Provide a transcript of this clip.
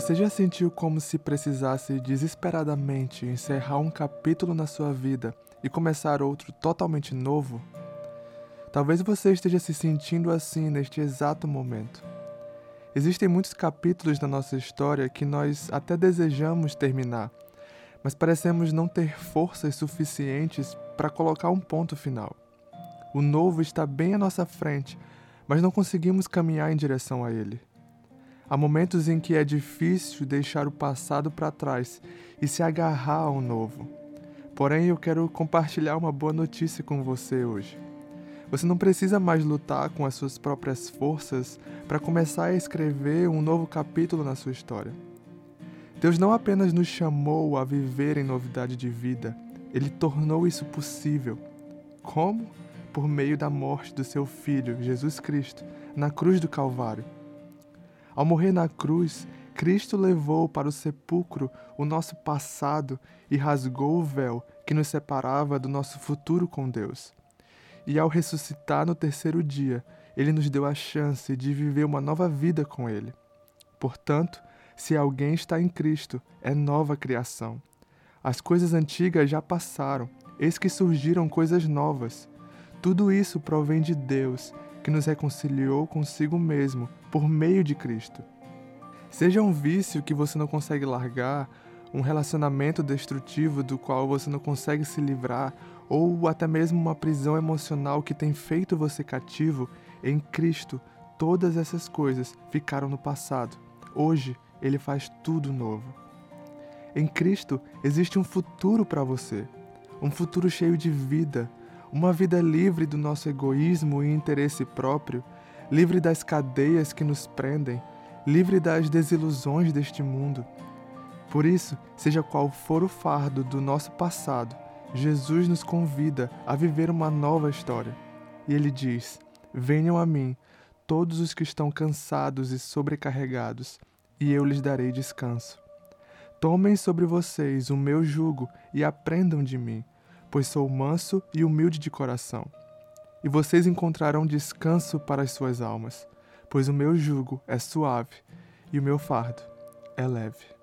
Você já sentiu como se precisasse desesperadamente encerrar um capítulo na sua vida e começar outro totalmente novo? Talvez você esteja se sentindo assim neste exato momento. Existem muitos capítulos da nossa história que nós até desejamos terminar, mas parecemos não ter forças suficientes para colocar um ponto final. O novo está bem à nossa frente, mas não conseguimos caminhar em direção a ele. Há momentos em que é difícil deixar o passado para trás e se agarrar ao novo. Porém, eu quero compartilhar uma boa notícia com você hoje. Você não precisa mais lutar com as suas próprias forças para começar a escrever um novo capítulo na sua história. Deus não apenas nos chamou a viver em novidade de vida, ele tornou isso possível. Como? Por meio da morte do seu Filho, Jesus Cristo, na cruz do Calvário. Ao morrer na cruz, Cristo levou para o sepulcro o nosso passado e rasgou o véu que nos separava do nosso futuro com Deus. E ao ressuscitar no terceiro dia, ele nos deu a chance de viver uma nova vida com ele. Portanto, se alguém está em Cristo, é nova criação. As coisas antigas já passaram, eis que surgiram coisas novas. Tudo isso provém de Deus, que nos reconciliou consigo mesmo por meio de Cristo. Seja um vício que você não consegue largar, um relacionamento destrutivo do qual você não consegue se livrar, ou até mesmo uma prisão emocional que tem feito você cativo, em Cristo todas essas coisas ficaram no passado. Hoje ele faz tudo novo. Em Cristo existe um futuro para você, um futuro cheio de vida, uma vida livre do nosso egoísmo e interesse próprio, livre das cadeias que nos prendem, livre das desilusões deste mundo. Por isso, seja qual for o fardo do nosso passado, Jesus nos convida a viver uma nova história. E ele diz: Venham a mim, todos os que estão cansados e sobrecarregados, e eu lhes darei descanso. Tomem sobre vocês o meu jugo e aprendam de mim pois sou manso e humilde de coração. E vocês encontrarão descanso para as suas almas, pois o meu jugo é suave e o meu fardo é leve.